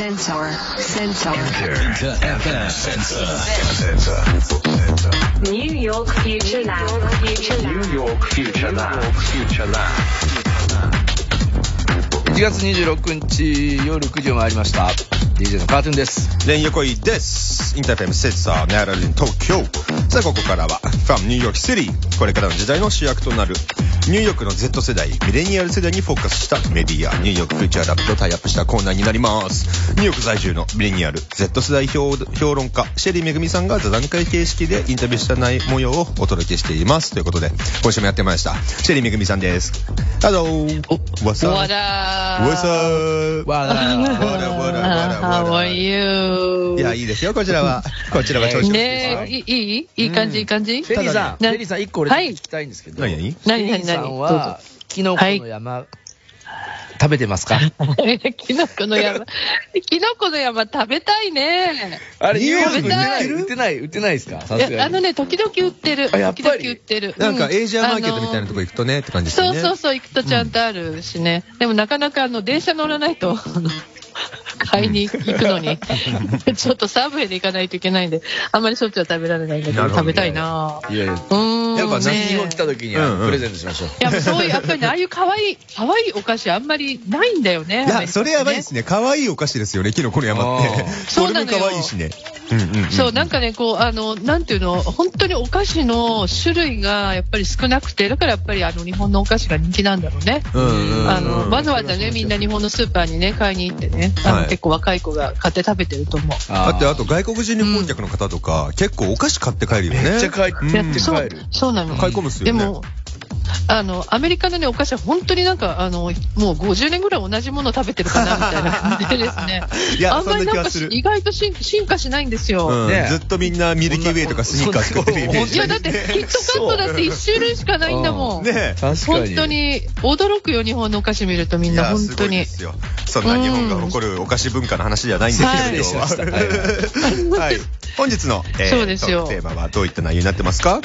Sensor. Sensor. Inter FM Sensor. New York Future Lab. Future Lab. New York Future Lab. Future Lab. 1月26日夜9時を回りました DJ のカートゥーンですレン横井です。インターフェムセッサー、ネアラルン東京。さあ、ここからは、from ニューヨークシティ。これからの時代の主役となる、ニューヨークの Z 世代、ミレニアル世代にフォーカスしたメディア、ニューヨークフューチャーラブとタイアップしたコーナーになります。ニューヨーク在住のミレニアル、Z 世代評評論家、シェリーめぐみさんが座談会形式でインタビューした内模様をお届けしています。ということで、今週もやってまいりました。シェリーめぐみさんです。Hello! What's up? What up? What's up? わら What up, what up, what up, How what are up? you? いや、いいですよ、こちらは。こちらは調子ねえ、いい？いい感じ、いい感じ？フェリーさん、フなェリーさん、一個俺はい聞きたいんですけど、何？何？何？フェリーさん何？は、キノコの山、食べてますか？キノコの山。キノコの山食べたいね。あれ、ニューヨーク売ってない？に売ってない？売ってないですか？さいや、すがに。あのね、時々売ってる。あやっぱり？時々売ってる。なんかうエイジアマーケットみたいなとこ行くとねって感じですよね。そうそうそう、行くとちゃんとあるしね。でもなかなかあの、電車乗らないと、買いに行くのに、ちょっとサブウェイで行かないといけないんで、あんまりしょっちゅうは食べられないんだけど、食べたいないやいや、うーん。やっぱね、ね日本来た時にはプレゼントしましょう。いや、そういう、やっぱりね、ああいう可愛い、可愛いお菓子あんまりないんだよね。いや、それやばいですね。可愛いお菓子ですよね、キノコの山って。そうなのよ可愛いしね。うんうんうん。そう、なんかね、こう、あの、なんていうの、本当にお菓子の種類がやっぱり少なくて、だからやっぱりあの、日本のお菓子が人気なんだろうね。うんうんうん。あの、わざわざね、みんな日本のスーパーにね、買いに行ってね、結構若い子が買って食べてると思う。だって、あと外国人旅行客の方とか、結構お菓子買って帰るよね。めっちゃ買ってそう帰る、そうなの。買い込むっすよねでも、あの、アメリカのね、お菓子は本当になんか、あの、もう50年ぐらい同じもの食べてるかな、みたいな感じでですね。いやあんまりなんか意外と進進化しないんですよ。うんねずっとみんなミルキーウェイとかスニッカー作ってるイメージ。いや、だって、キットカットだって1種類しかないんだもん。ね確かに。本当に驚くよ、日本のお菓子見るとみんな、本当に。いですよ。そんな日本が誇るお菓子文化の話じゃないんですけど、は。はい。本日の、えーそうですよ。テーマはどういった内容になってますか？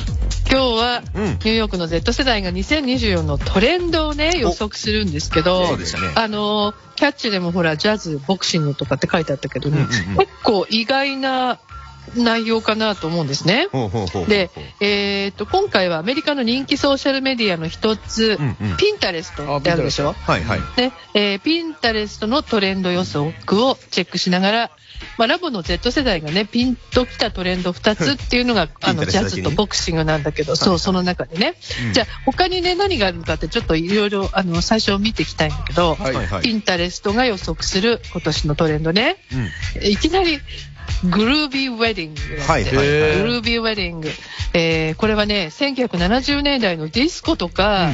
今日は、うん。ニューヨークの Z 世代が2024のトレンドをね、予測するんですけど、そうでしたね。あの、キャッチでもほら、ジャズ、ボクシングとかって書いてあったけどね、うんうんうん。結構意外な内容かなと思うんですね。ほうほうほうほうで、えー、と今回はアメリカの人気ソーシャルメディアの一つ、うんうん。ピンタレストってあるでしょ？はいはい。ねえーピンタレストのトレンド予測をチェックしながら、まあ、ラボの Z 世代がね、ピンときたトレンド2つっていうのが、あの、ジャズとボクシングなんだけど、そう、その中でね。うんじゃあ、他にね、何があるのかって、ちょっといろいろ、あの、最初見ていきたいんだけど、はいはいはい。ピンタレストが予測する今年のトレンドね。うんいきなり、グルービーウェディング。はいグルービーウェディング。えーこれはね、1970年代のディスコとか、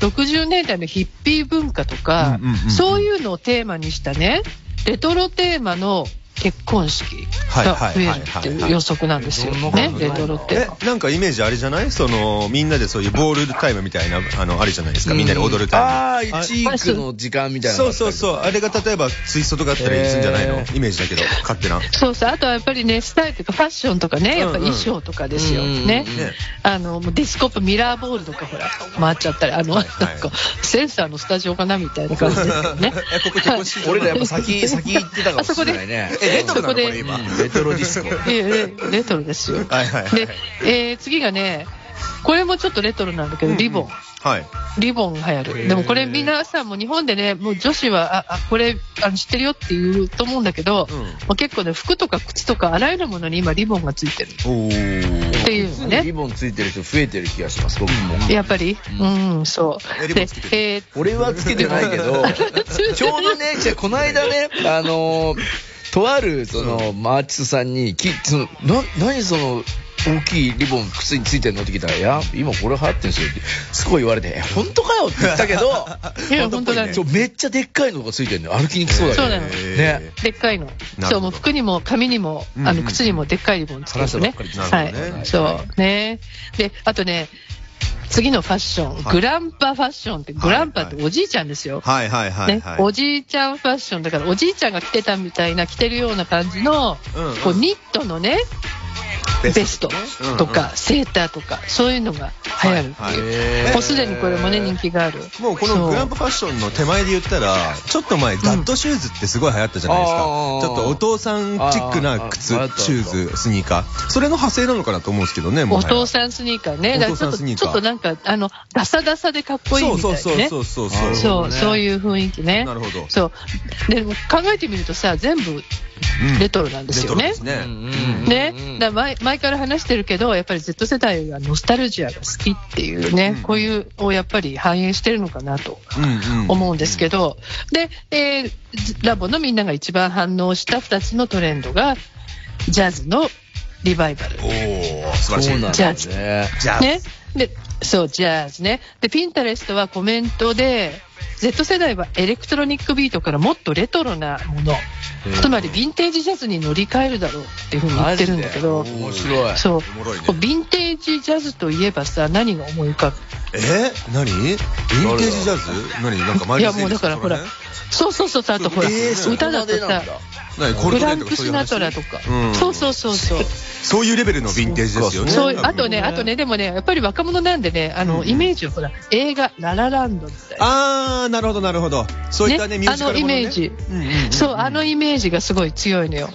60年代のヒッピー文化とか、うんうんうんうんそういうのをテーマにしたね、レトロテーマの結婚式が増えるっていう予測なんですよね、レトロテえーマ。、なんかイメージあれじゃない？その、みんなでそういうボールタイムみたいな、あの、あるじゃないですか？みんなで踊るタイム。ああ、一育の時間みたいなのそうそうそう。あれが例えばツイストとかあったらいいすんじゃないの？イメージだけど、勝手な。そうそう、あとはやっぱりね、スタイルというかファッションとかね、やっぱり衣装とかですよ。うんねあの、ディスコップミラーボールとかほら、回っちゃったり、あの、はいはいなんか、センサーのスタジオかなみたいな感じですよね。え、ここ結婚式場俺らやっぱ先、先行ってたかもしれないね。え、レトロなのこれ今。レトロディスコ。ええレトロですよ。はいはいはい。で、えー次がね、これもちょっとレトロなんだけど、リボン。はい。リボンが流行る。でもこれ皆さんも日本でね、もう女子は、あ、あこれあの知ってるよって言うと思うんだけど、うんまあ、結構ね、服とか靴とかあらゆるものに今リボンがついてるっおー。ていうのね。リボンついてる人増えてる気がします、僕も。やっぱり、うん、そう。でえー俺はつけてないけど、ちょうどね、じゃあこの間ね、あのーとある、その、マーチスさんに、き、その、な、何その、大きいリボン靴についてんのって聞いたら、いや、今これ流行ってんすよって、すごい言われて、え、本当かよって言ったけど、いや、本当だねめっちゃでっかいのがついてんのよ。歩きにくそうだそうなのよね。ね。でっかいの。そう、もう服にも髪にも、あの、うんうん靴にもでっかいリボンつけてね話したばっかり。ですはい。そう。ね。で、あとね、次のファッション、はいグランパファッションって、グランパっておじいちゃんですよ。はいはいはいねはい。、おじいちゃんファッションだからおじいちゃんが着てたみたいな着てるような感じの、こうニットのねベストとか、セーターとか、そういうのが流行るってはいいう。へもうすでにこれもね、人気がある。もうこのグランパファッションの手前で言ったら、ちょっと前、ダッドシューズってすごい流行ったじゃないですか。ちょっとお父さんチックな靴、シューズ、スニーカー。それの派生なのかなと思うんですけどね、もお父さんスニーカーね。だからちょっと、お父さんスニーカーちょっとなんか、あの、ダサダサでかっこいいみたいなね。そうそうそうそうそうそう、いう雰囲気ね。なるほどそう。でも考えてみるとさ、全部うんレトロなんですよね。レトロですね。うんねうん、だから前前から話してるけど、やっぱり Z 世代はノスタルジアが好きっていうね、うんこういうをやっぱり反映してるのかなと思うんですけど、で、えーラボのみんなが一番反応した2つのトレンドが、ジャズのリバイバル。おー、素晴らしい。そうなんだジャズね。じゃあ、ね。で、そう、ジャズね。で、ピンタレストはコメントで、Z 世代はエレクトロニックビートからもっとレトロなもの、つまりヴィンテージジャズに乗り換えるだろうっていうふうに言ってるんだけど、面白い。そう。ヴィンテージジャズといえばさ、何が思い浮かぶ？え？何？ヴィンテージジャズ？何？なんかマイルズいやもうだからほら。そうそうそうそう、あとほら、えー歌だとさ、フランク・シナトラとか、うん。そうそうそうそう。そういうレベルのヴィンテージですよ。ね。そうあとね、あとね、でもね、やっぱり若者なんでね、あの、うん。イメージをほら、映画、ララランドみたいな。あー、なるほど、なるほど。そういったね、ミュージカルものねあのイメージ、うんうんうんそう、あのイメージがすごい強いのよ。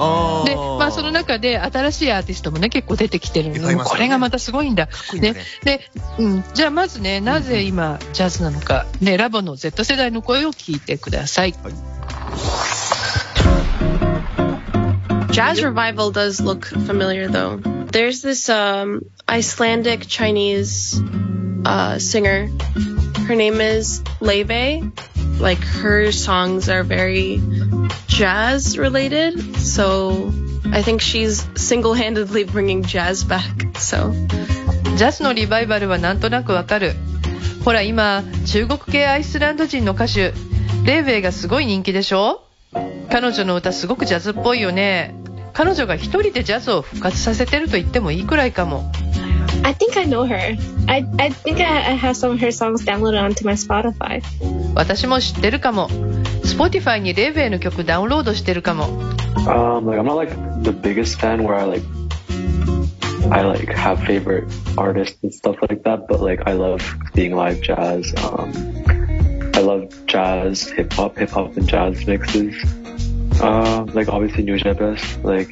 で、まあその中で新しいアーティストもね、結構出てきてるのねこれがまたすごいんだ。ねで、うん、じゃあまずね、なぜ今、ジャズなのか、ね、ラボの Z 世代の声を聞いてください。Jazz revival does look familiar though. There's this um, Icelandic Chinese uh, singer. Her name is Leve. Like her songs are very jazz related. So I think she's single-handedly bringing jazz back. So ジャズのリバイバルはなんとなくわかる。ほら今、中国系アイスランド人の歌手、レイベイがすごい人気でしょ彼女の歌すごくジャズっぽいよね。彼女が一人でジャズを復活させてると言ってもいいくらいかも。I think I know her. I I think I, I have some of her songs downloaded onto my Spotify. 私も知ってるかも。Spotify にレイベイの曲ダウンロードしてるかも。 Um, like I'm not like the biggest fan where I like I like have favorite artists and stuff like that, but like I love seeing live jazz. Um, I love jazz, hip hop, hip hop and jazz mixes. Uh, like obviously New Japan, like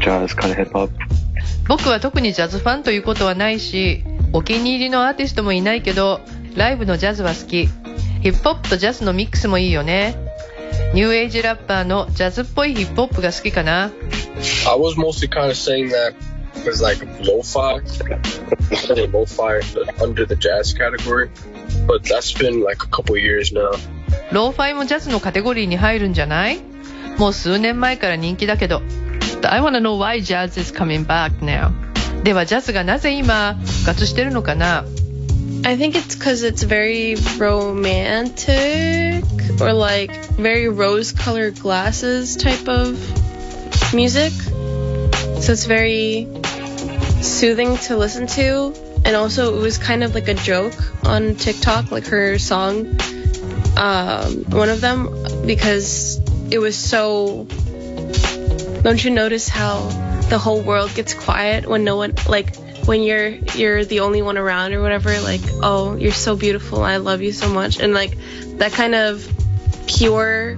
jazz kind of hip hop. 僕は特にジャズファンということはないし、お気に入りのアーティストもいないけど、ライブのジャズは好き。ヒップホップとジャズのミックスもいいよね。ニューエイジラッパーのジャズっぽいヒップホップが好きかな。I was mostly kind of saying that was like lo-fi, lo-fi under the jazz category. But that's been like a couple years now. ローファイもジャズのカテゴリーに入るんじゃない？もう数年前から人気だけど。I wanna know why jazz is coming back now. ではジャズがなぜ今復活してるのかな I think it's because it's very romantic or like very rose-colored glasses type of music. So it's very soothing to listen to. And also, it was kind of like a joke on TikTok, like her song, um, one of them, because it was so. Don't you notice how the whole world gets quiet when no one like when you're you're the only one around or whatever like oh you're so beautiful i love you so much and like that kind of pure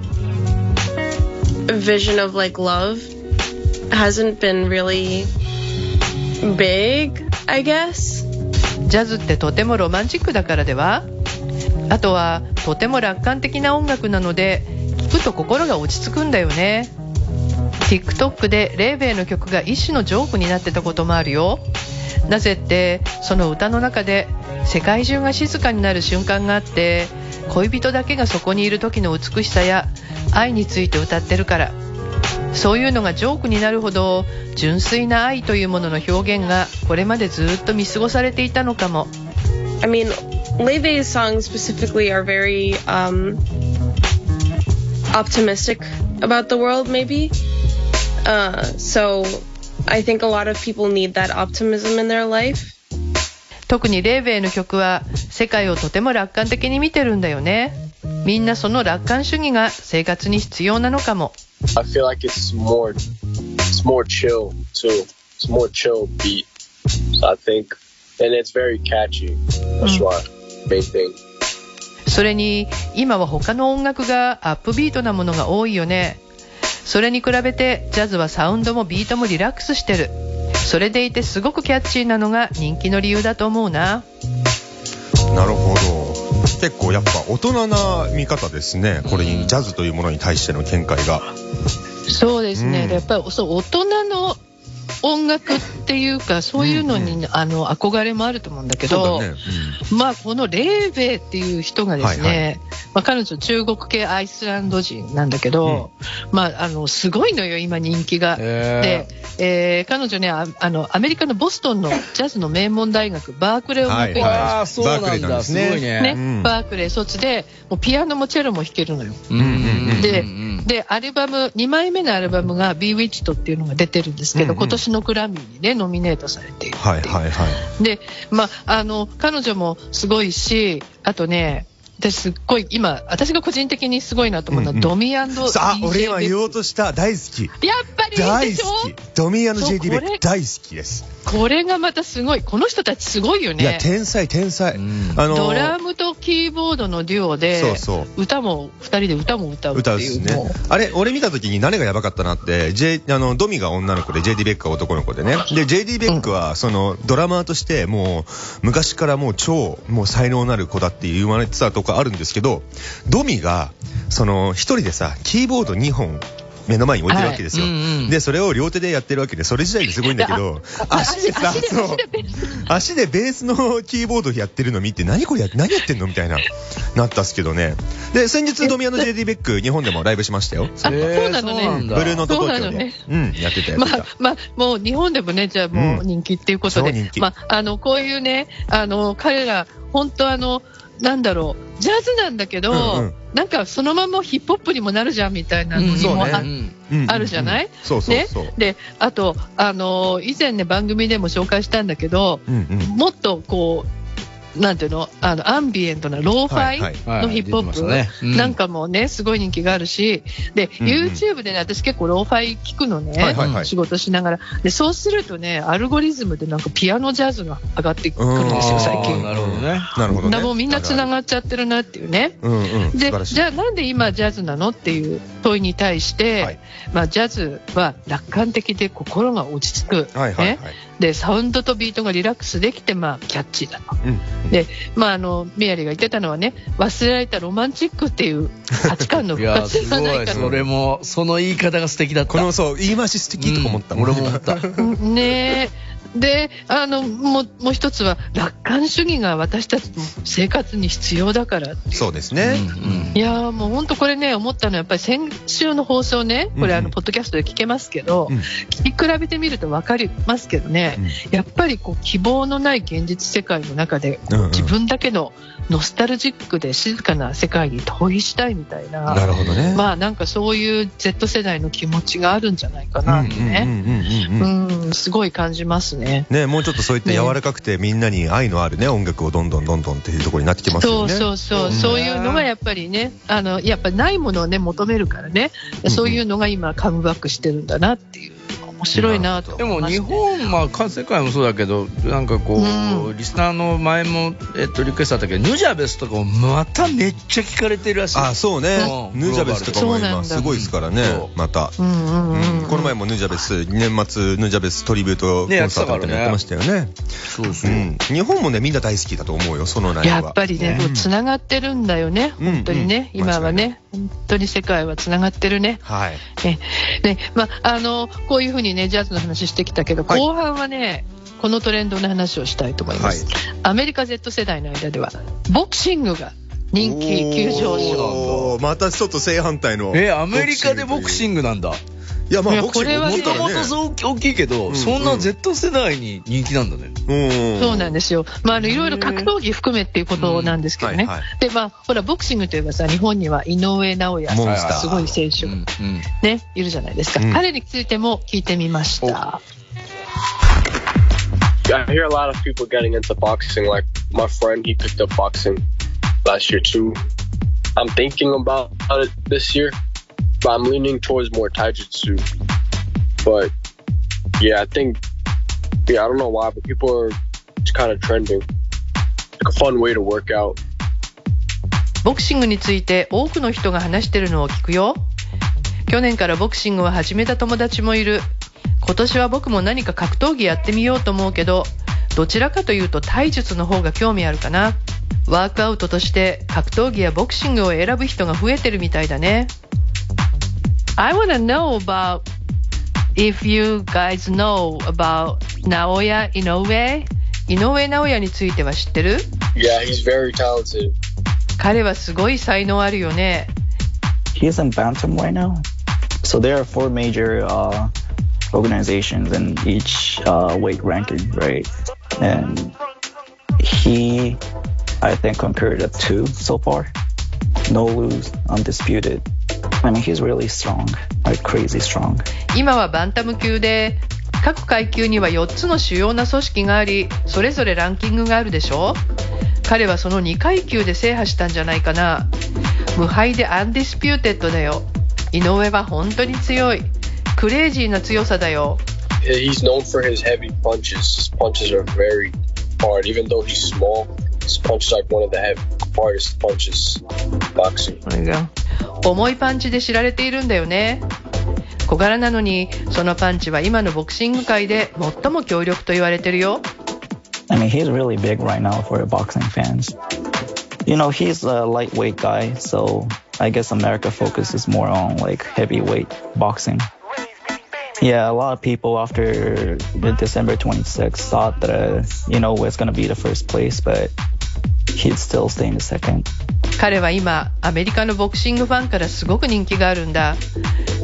vision of like love hasn't been really big i guess ジャズってとてもロマンチックだからではあとはとても楽観的な音楽なので聴くと心が落ち着くんだよね TikTok でレイベイの曲が一種のジョークになってたこともあるよ。なぜってその歌の中で世界中が静かになる瞬間があって恋人だけがそこにいる時の美しさや愛について歌ってるから。そういうのがジョークになるほど純粋な愛というものの表現がこれまでずっと見過ごされていたのかも。I mean leve's songs specifically are very um optimistic about the world maybe. 特にレイベイの曲は世界をとても楽観的に見てるんだよね。みんなその楽観主義が生活に必要なのかも。それに今は他の音楽がアップビートなものが多いよね。それに比べてジャズはサウンドもビートもリラックスしてるそれでいてすごくキャッチーなのが人気の理由だと思うななるほど。結構やっぱ大人な見方ですね。これにジャズというものに対しての見解が。そうですね、うんでやっぱりそう大人の音楽っていうかそういうのに、あの憧れもあると思うんだけどそうだね。まあこのレーベイっていう人がですね、はいはまあ、彼女中国系アイスランド人なんだけど、まああのすごいのよ今人気が。へで、えー彼女ねああのアメリカのボストンのジャズの名門大学バークレー音楽院、はい。ああ、そうバークなんです。す。ねごいね。ねうん。バークレー。卒でもうピアノもチェロも弾けるのよ。うんうんうんでうん。でアルバム2枚目のアルバムが「Bewitched」っていうのが出てるんですけど、うんうん。今年のグラミーにねノミネートされているはいはいはい。で、まあ、あの彼女もすごいしあとね私すっごい今私が個人的にすごいなと思うのは、うんうんドミ &DJ さあ、俺今ベッ言おうとした。大好き。やっぱりいい大好き。ドミー JD ベック大好きです。これがまたすごいこの人たちすごいよいや、ね天才天才。うんあのドラムとキーボードのデュオでそうそう。歌も2人で歌も歌うって歌うっすね。あれ、俺見た時に何がやばかったなって、J、あの、ドミが女の子で JD ベックが男の子でね。で、JD ベックは、その、ドラマーとして、もう、昔からもう超、もう才能なる子だって言われてたとこあるんですけど、ドミが、その、一人でさ、キーボード2本、目の前に置いてるわけですよ、はい。うんうんで、それを両手でやってるわけで、それ自体ですごいんだけど、足でさ、足でそう。足でベース。足でベースのキーボードやってるの見て、何これや、何やってんのみたいな、なったっすけどね。で、先日、ドミアの JD ベック、日本でもライブしましたよ。あへーそうなのね。ブルーノート東京で。そうなのねうん、やってた。や。まあ、まあ、もう日本でもね、じゃあもううん。人気っていうことで、超人気。まあ、あの、こういうね、あの、彼ら、本当あの、なんだろう、ジャズなんだけど、うんうん。なんかそのままヒップホップにもなるじゃんみたいなのにもあ,、るじゃない？そうそうそう。で、あと、あの、以前ね、番組でも紹介したんだけど、うんうん。もっとこう、なんていうの？あの、アンビエントなローファイ、のヒップホップ、なんかもね、すごい人気があるし、で、うんうん YouTube でね、私結構ローファイ聞くのね、はいはいはい仕事しながら。で、そうするとね、アルゴリズムでなんかピアノジャズが上がってくるんですよ、最近。なるほどね。なるほどもうみんな繋がっちゃってるなっていうね。うんうん。素で。じゃあなんで今ジャズなのっていう問いに対して、はいまあ、ジャズは楽観的で心が落ち着く、はいはいはいね。でサウンドとビートがリラックスできて、まあ、キャッチーだと。うん。で、まあ、あのミヤリが言ってたのはね忘れられたロマンチックっていう価値観の いや、復活すごい。ではないかそれも、その言い方が素敵だった。この、そう、言い回し素敵とか思ったうん俺も思った。ねえであのもうもう一つは楽観主義が私たちの生活に必要だからそうですね。いやーもう本当これね思ったのはやっぱり先週の放送ねこれうん。うんあのポッドキャストで聞けますけど、うん。聞き比べてみると分かりますけどね、やっぱりこう希望のない現実世界の中でうんうん。自分だけのノスタルジックで静かな世界に逃避したいみたいななるほどね。まあなんかそういう Z 世代の気持ちがあるんじゃないかなってね、うんうんうんうんうん。うん、すごい感じますね。ね、もうちょっとそういった柔らかくてみんなに愛のあるね、音楽をどんどんどんどんっていうところになってきますそうよね。そうそう、そう。いうのがやっぱりね、あの、やっぱないものをね、求めるからね、うん。そういうのが今カムバックしてるんだなっていう、面白いなとでも。日本、まあ、か世界もそうだけど、なんかこう、うリスナーの前も、えっと、リクエストあったけど、ヌジャベスとかもまためっちゃ聞かれてるらしい。あ、そうね。うんヌジャベスとかも今すごいですからねまた。うんうんうん、うんこの前もヌジャベス、年末ヌジャベストリビュートコンサートみたいなのやってましたよね。そうそうう。ん。日本もね、みんな大好きだと思うよ、その内容は。やっぱりね、もうつながってるんだよね、うん本当にね、うん今はね、本当に世界はつながってるね。はい。ねねまあ、あのこういうふうにね、ジャズの話してきたけど、はい後半はね、このトレンドの話をしたいと思います。アメリカ Z 世代の間では、ボクシングが人気急上昇。またちょっと正反対の。え、アメリカでボクシングなんだ。という。いや、まいやあボクシングこれはねもともと大きいけど、うんそんな Z 世代に人気なんだね。うん。そうなんですよ。まあ、あの、いろいろ格闘技含めっていうことなんですけどね。いはで、まあ、ほら、ボクシングといえばさ、日本には井上尚弥モンスターすごい選手がうんうんね、いるじゃないですか。うん彼についても聞いてみました。I hear a lot of people getting into boxing. Like my friend, he picked up boxing last year too. I'm thinking about it this year, but I'm leaning towards more taijutsu. But yeah, I think Yeah, I don't know why, but people are it's kind of trending. Like a fun way to work out. ボクシングについて多くの人が話してるのを聞くよ。去年からボクシングを始めた友達もいる。今年は僕も何か格闘技やってみようと思うけど、どちらかというと体術の方が興味あるかな。ワークアウトとして格闘技やボクシングを選ぶ人が増えてるみたいだね。I wanna know about if you guys know about 直屋井上井上直也については知ってる Yeah, he's very talented. 彼はすごい才能あるよね。 He's in Bantam right now. So there are four major uh, organizations in each uh, weight ranking, right? And he, I think, conquered at two so far. No lose, undisputed. I mean, he's really strong, like crazy strong. 今はバンタム級で各階級には4つの主要な組織がありそれぞれランキングがあるでしょ彼はその2階級で制覇したんじゃないかな無敗で undisputed だよ井上は本当に強いクレイジーな強さだよ He's known for his heavy punches. His punches are very hard, even though he's small. His punches are like one of the heavy, hardest punches in boxing. 重いパンチで知られているんだよね小柄なのにそのパンチは今のボクシング界で最も強力と言われてるよ I mean, he's really big right now for boxing fans. You know, he's a lightweight guy, so I guess America focuses more on like heavyweight boxing. Yeah, a lot of people after the December 26th thought that, uh, you know, it's going to be the first place, but he'd still stay in the second. 彼は今アメリカのボクシングファンからすごく人気があるんだ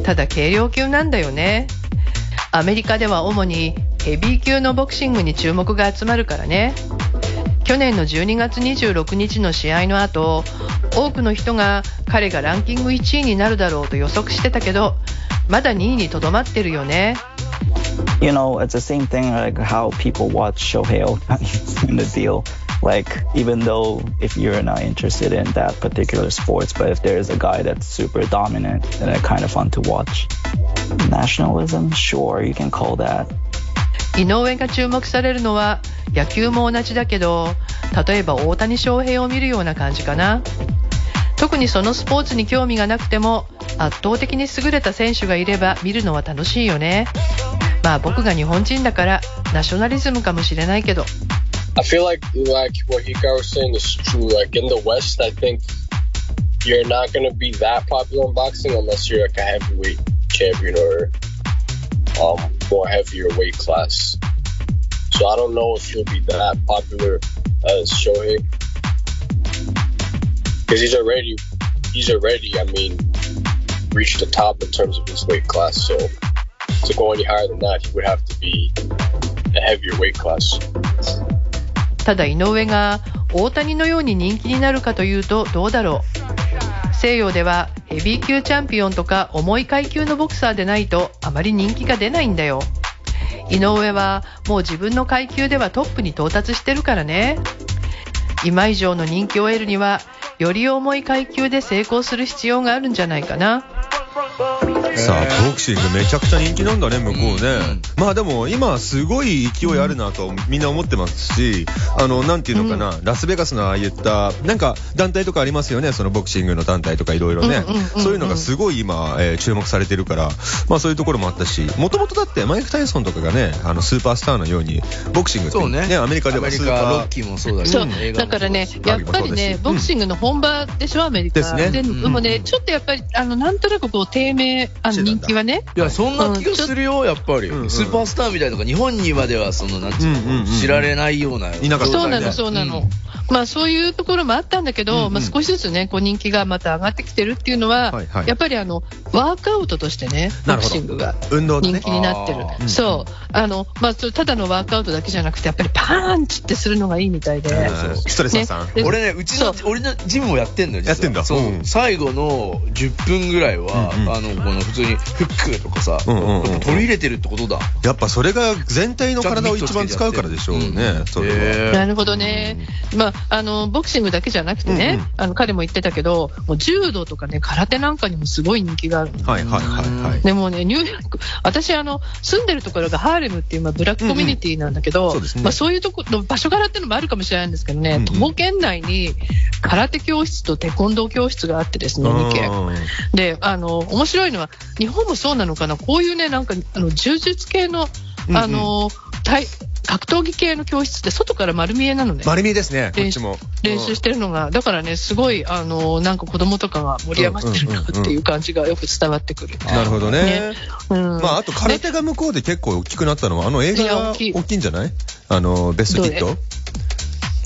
ただ軽量級なんだよねアメリカでは主にヘビー級のボクシングに注目が集まるからね去年の12月26日の試合の後多くの人が彼がランキング1位になるだろうと予測してたけどまだ2位にとどまってるよね You know, it's the same thing like how people watch Shohei Ohtani in the deal. Like, even though if you're not interested in that particular sports, but if there is a guy that's super dominant, then it's kind of fun to watch. Nationalism? Sure, you can call that. 井上が注目されるのは野球も同じだけど例えば大谷翔平を見るような感じかな特にそのスポーツに興味がなくても圧倒的に優れた選手がいれば見るのは楽しいよねまあ僕が日本人だからナショナリズムかもしれないけど I feel like like what Hikaru was saying is true. Like in the West, I think you're not gonna be that popular in boxing unless you're like a heavyweight champion or um more heavier weight class. So I don't know if you'll be that popular as Shohei because he's already he's already I mean reached the top in terms of his weight class. So to go any higher than that, he would have to be a heavier weight class. ただ井上が大谷のように人気になるかというとどうだろう。西洋ではヘビー級チャンピオンとか重い階級のボクサーでないとあまり人気が出ないんだよ。井上はもう自分の階級ではトップに到達してるからね。今以上の人気を得るにはより重い階級で成功する必要があるんじゃないかな。さあ、ボクシングめちゃくちゃ人気なんだね、向こうね。まあでも、今すごい勢いあるなとみんな思ってますし、あの、なんていうのかな、ラスベガスのああいった、なんか団体とかありますよね、そのボクシングの団体とかいろいろね。うんうんうんうん。そういうのがすごい今、えー注目されてるから、まあそういうところもあったし、もともとだってマイク・タイソンとかがね、あの、スーパースターのように、ボクシングってそうね。アメリカではスーパーロッ。キーもそうだけど、そうだからね、やっぱりね、ボクシングの本場でしょ、アメリカ。ですね。でうん。でもね、ちょっとやっぱり、あの、なんとなくこう、低迷、あの、人気はね。いや、そんな気がするよ、やっぱり。うんうんスーパースターみたいなのが日本にまでは、その、なんていうの、うんうんうん知られないような。いなかったねそうなの、そうなの。まあ、そういうところもあったんだけど、うんうんまあ、少しずつね、こう、人気がまた上がってきてるっていうのは、はいはいやっぱりあの、ワークアウトとしてね、ボクシングが。運動人気。になってるあ。ーそう。あの、まあ、それただのワークアウトだけじゃなくて、やっぱりパンチってするのがいいみたいで。うんストレス発散。ねで俺ね、うちのそ、俺のジムもやってんのよ、実はやってんだそううん最後の10分ぐらいは、うんうんあの、この普通にフックとかさ、うんうんうん取り入れてるってことだ。やっぱそれが全体の体を一番使うからでしょうね、それは。なるほどね、まあ、あのボクシングだけじゃなくてね、うんうん。あの彼も言ってたけど、もう柔道とかね、空手なんかにもすごい人気がある。のはいはいはいはい。でもね、ニューヨーク、私、あの住んでるところがハーレムっていう、まあ、ブラックコミュニティなんだけど、うんうんそうですね。まあ、そういうところの場所柄っていうのもあるかもしれないんですけどね、うんうん。徒歩圏内に空手教室とテコンドー教室があってですね、2軒。うんで、あの、面白いのは、日本もそうなのかな、こういうね、なんか、あの、柔術系の、うんうんあの、体格闘技系の教室って外から丸見えなのね。丸見えですね、こっ練ちも。練習してるのが、だからね、すごい、あの、なんか子供とかが盛り上がってるなっていう感じがよく伝わってくる。うんなるほどねね。うん。まあ、あと空手が向こうで結構大きくなったのは、あの映画が大きいんじゃない？あの、ベストキット？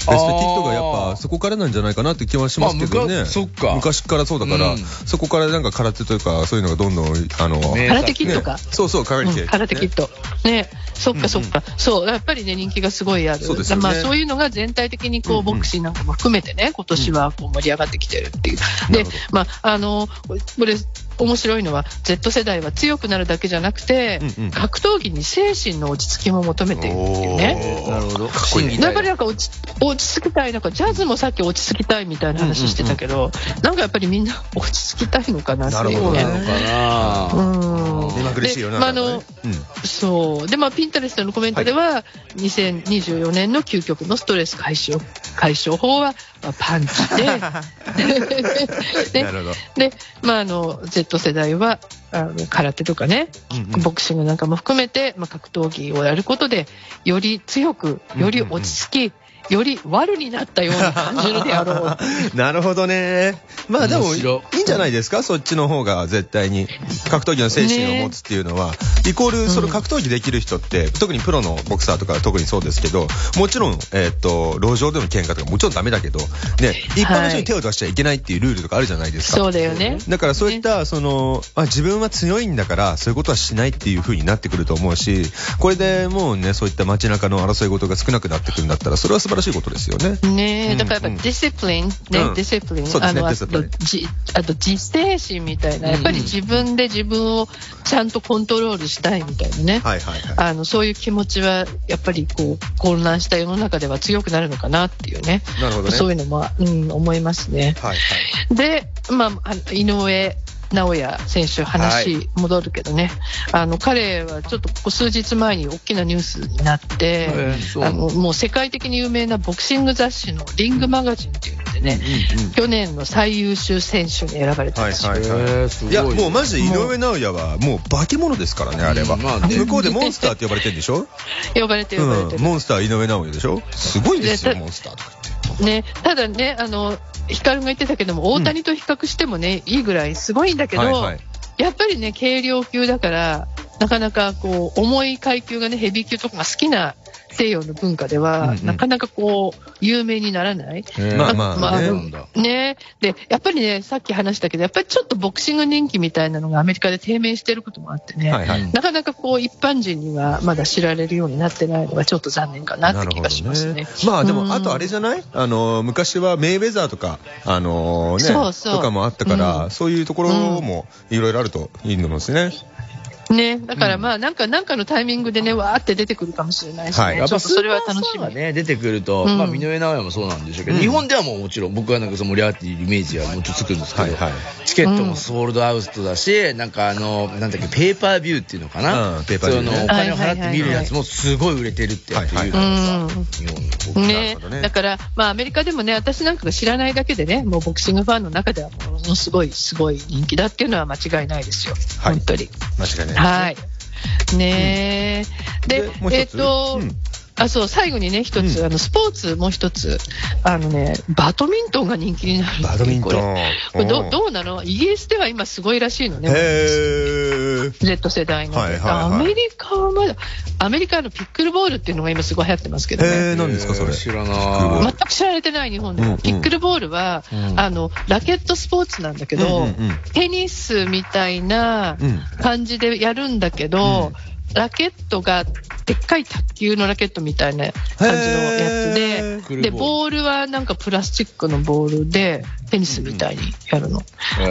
ストキットがやっぱそこからなんじゃないかなって気はしますけどね。そっか昔からそうだから、うんそこからなんか空手というか、そういうのがどんどん、あの、ね空手キットかね。そうそう、空手、うん空手キット。ね。そっかそっか。そう。やっぱりね、人気がすごいある。そうですよねまあそういうのが全体的にこう、ボクシングなんかも含めてね、今年はこう盛り上がってきてるっていう。でまあ、あの、これ、面白いのは、Z 世代は強くなるだけじゃなくて、うんうん格闘技に精神の落ち着きも求めているっていうね。なるほど。かっこいい審議体やっぱりなんか落ち落ち着きたい、なんかジャズもさっき落ち着きたいみたいな話してたけど、なんかやっぱりみんな落ち着きたいのかなっていうそうね。なのかなうん目まぐるしいよな。でまああのうんそう。で、まあ、ピンタレストのコメントでは、2024年の究極のストレス解消、解消法は、まあ、パンチで、でなるほど。で、まあ、あの、Z 世代は、あの、空手とかね、うんうん。ボクシングなんかも含めて、まあ、格闘技をやることで、より強く、より落ち着き、より悪になったように感じるであろう。なるほどね。まあでも、いいんじゃないですか？そっちの方が絶対に。格闘技の精神を持つっていうのは、イコール、その格闘技できる人って、特にプロのボクサーとか特にそうですけど、もちろん、えーっと、路上での喧嘩とかもちろんダメだけど、ね、一般の人に手を出しちゃいけないっていうルールとかあるじゃないですか。そうだよね。だからそういった、その、あ、自分は強いんだから、そういうことはしないっていう風になってくると思うし、これでもうね、そういった街中の争い事が少なくなってくるんだったら、それは素晴らしいことですよね。ねえ、うんだからやっぱうんディシプリン、ね、うんディシプリン、あの、あとじあと自制心みたいな、やっぱり自分で自分をちゃんとコントロールしたいみたいなね。はいはいはい。あの、そういう気持ちは、やっぱりこう、混乱した世の中では強くなるのかなっていうね。なるほどね。そういうのも、うん、思いますね。はいはい。で、まあ、井上尚弥選手、話戻るけどね、あの彼はちょっとここ数日前に大きなニュースになって、えーあのもう世界的に有名なボクシング雑誌のリングマガジンっていうのでね、去年の最優秀選手に選ばれたんですよ。はいはいへーすごいいや、もうマジで井上尚弥はもう化け物ですからね、あれは。うんまあね向こうでモンスターって呼ばれてるんでしょ？呼ばれて呼ばれてうん。る。モンスター井上尚弥でしょ？すごいですよ、でモンスターとか。ね、ただね、あの、ヒカルが言ってたけども、大谷と比較してもね、いいぐらいすごいんだけど、はいはい。やっぱりね、軽量級だから、なかなかこう、重い階級がね、ヘビー級とかが好きな西洋の文化では、うんうんなかなかこう、有名にならない。まあまあねまあそうなんだ。ねで、やっぱりね、さっき話したけど、やっぱりちょっとボクシング人気みたいなのがアメリカで低迷してることもあってね、はいはい。なかなかこう、一般人にはまだ知られるようになってないのがちょっと残念かなって気がしますね。まあでうんも、あとあれじゃない？あの、昔はメイウェザーとか、あのね、そうそうとかもあったから、うんそういうところもいろいろあるといいのですね。ね、だからまあ、なんか、なんかのタイミングでね、わーって出てくるかもしれないしね、はい。やっぱそれは楽しみ。がね、出てくると、うん。まあ、井上尚弥もそうなんでしょうけど、うん。日本ではもうもちろん、僕はなんかその盛り上がっているイメージはもうちょっとつくんですけど、はいはい。チケットもソールドアウトだし、なんかあの、なんだっけ、ペーパービューっていうのかな、うん。ペーパービューね。そのお金を払って見るやつもすごい売れてるってやって言うからさ、うん日本の僕なね。ね。だから、まあ、アメリカでもね、私なんかが知らないだけでね、もうボクシングファンの中ではものすごい、すごい人気だっていうのは間違いないですよ。はい。本当に。間違いない。はい。ねえ。う一つ？えっ、と、うんあ、そう、最後にね、一つ、うんあの、スポーツ、もう一つ、あのね、バドミントンが人気になるバドミントンこれ。どうんどうなの？イギリスでは今すごいらしいのね。へー。Z 世代の、はいはいはい。アメリカはまだアメリカのピックルボールっていうのが今すごい流行ってますけどね。へえ、何ですかそれ？知らなール。全く知られてない日本で。も、うんうん。ピックルボールは、うん。あのラケットスポーツなんだけど、うんうんうん。テニスみたいなうん。感じでやるんだけど、ラケットがでっかい卓球のラケットみたいな感じのやつへで、で、ボールはなんかプラスチックのボールで、テニスみたいにやるの。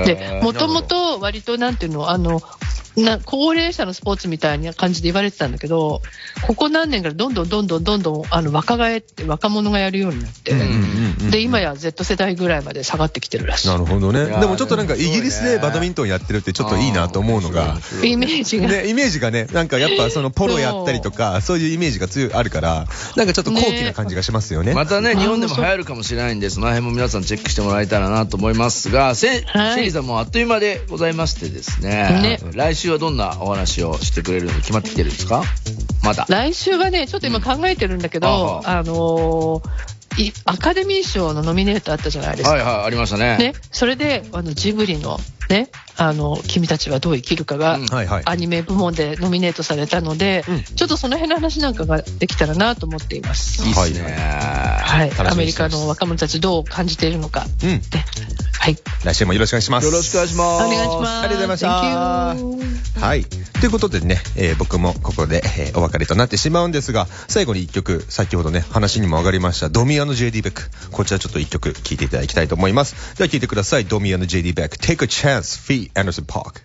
で、もともと割となんていうの、あの、な高齢者のスポーツみたいな感じで言われてたんだけど、ここ何年からどんどんどんどんどんどんあの若返って若者がやるようになって、うんうんうんうんで、今や Z 世代ぐらいまで下がってきてるらしい。なるほどね。でもちょっとなんかイギリスでバドミントンやってるってちょっといいなと思うのが、イメージが。ね、イメージがね、なんかやっぱそのポロやったりとか、そういうイメージが強い、あるから、なんかちょっと高貴な感じがしますよね。またね、あ日本でも流行るかもしれないんで、その辺も皆さんチェックしてもらえたらなと思いますが、せ、はいシェリーさんもあっという間でございましてですね、ね来週はどんなお話をしてくれるの決まってきてるんですか？まだ。来週はね、ちょっと今考えてるんだけど、うんあのーいアカデミー賞のノミネートあったじゃないですか。はいはい、ありましたね。ね、それであのジブリの,、ね、あの「君たちはどう生きるかが」。アニメ部門でノミネートされたので、うんちょっとその辺の話なんかができたらなと思っています。いいっすね。はい、アメリカの若者たちどう感じているのか、うん。ね、はい、来週もよろしくお願いします。よろしくお願いします。お願いします。ありがとうございましたはい。ということでね、えー僕もここで、えーお別れとなってしまうんですが、最後に一曲、先ほどね、話にも上がりました、ドミアの JD ベック。こちらちょっと一曲聴いていただきたいと思います。では聴いてください。ドミアの JD ベック、Take a Chance, Fee Anderson Park。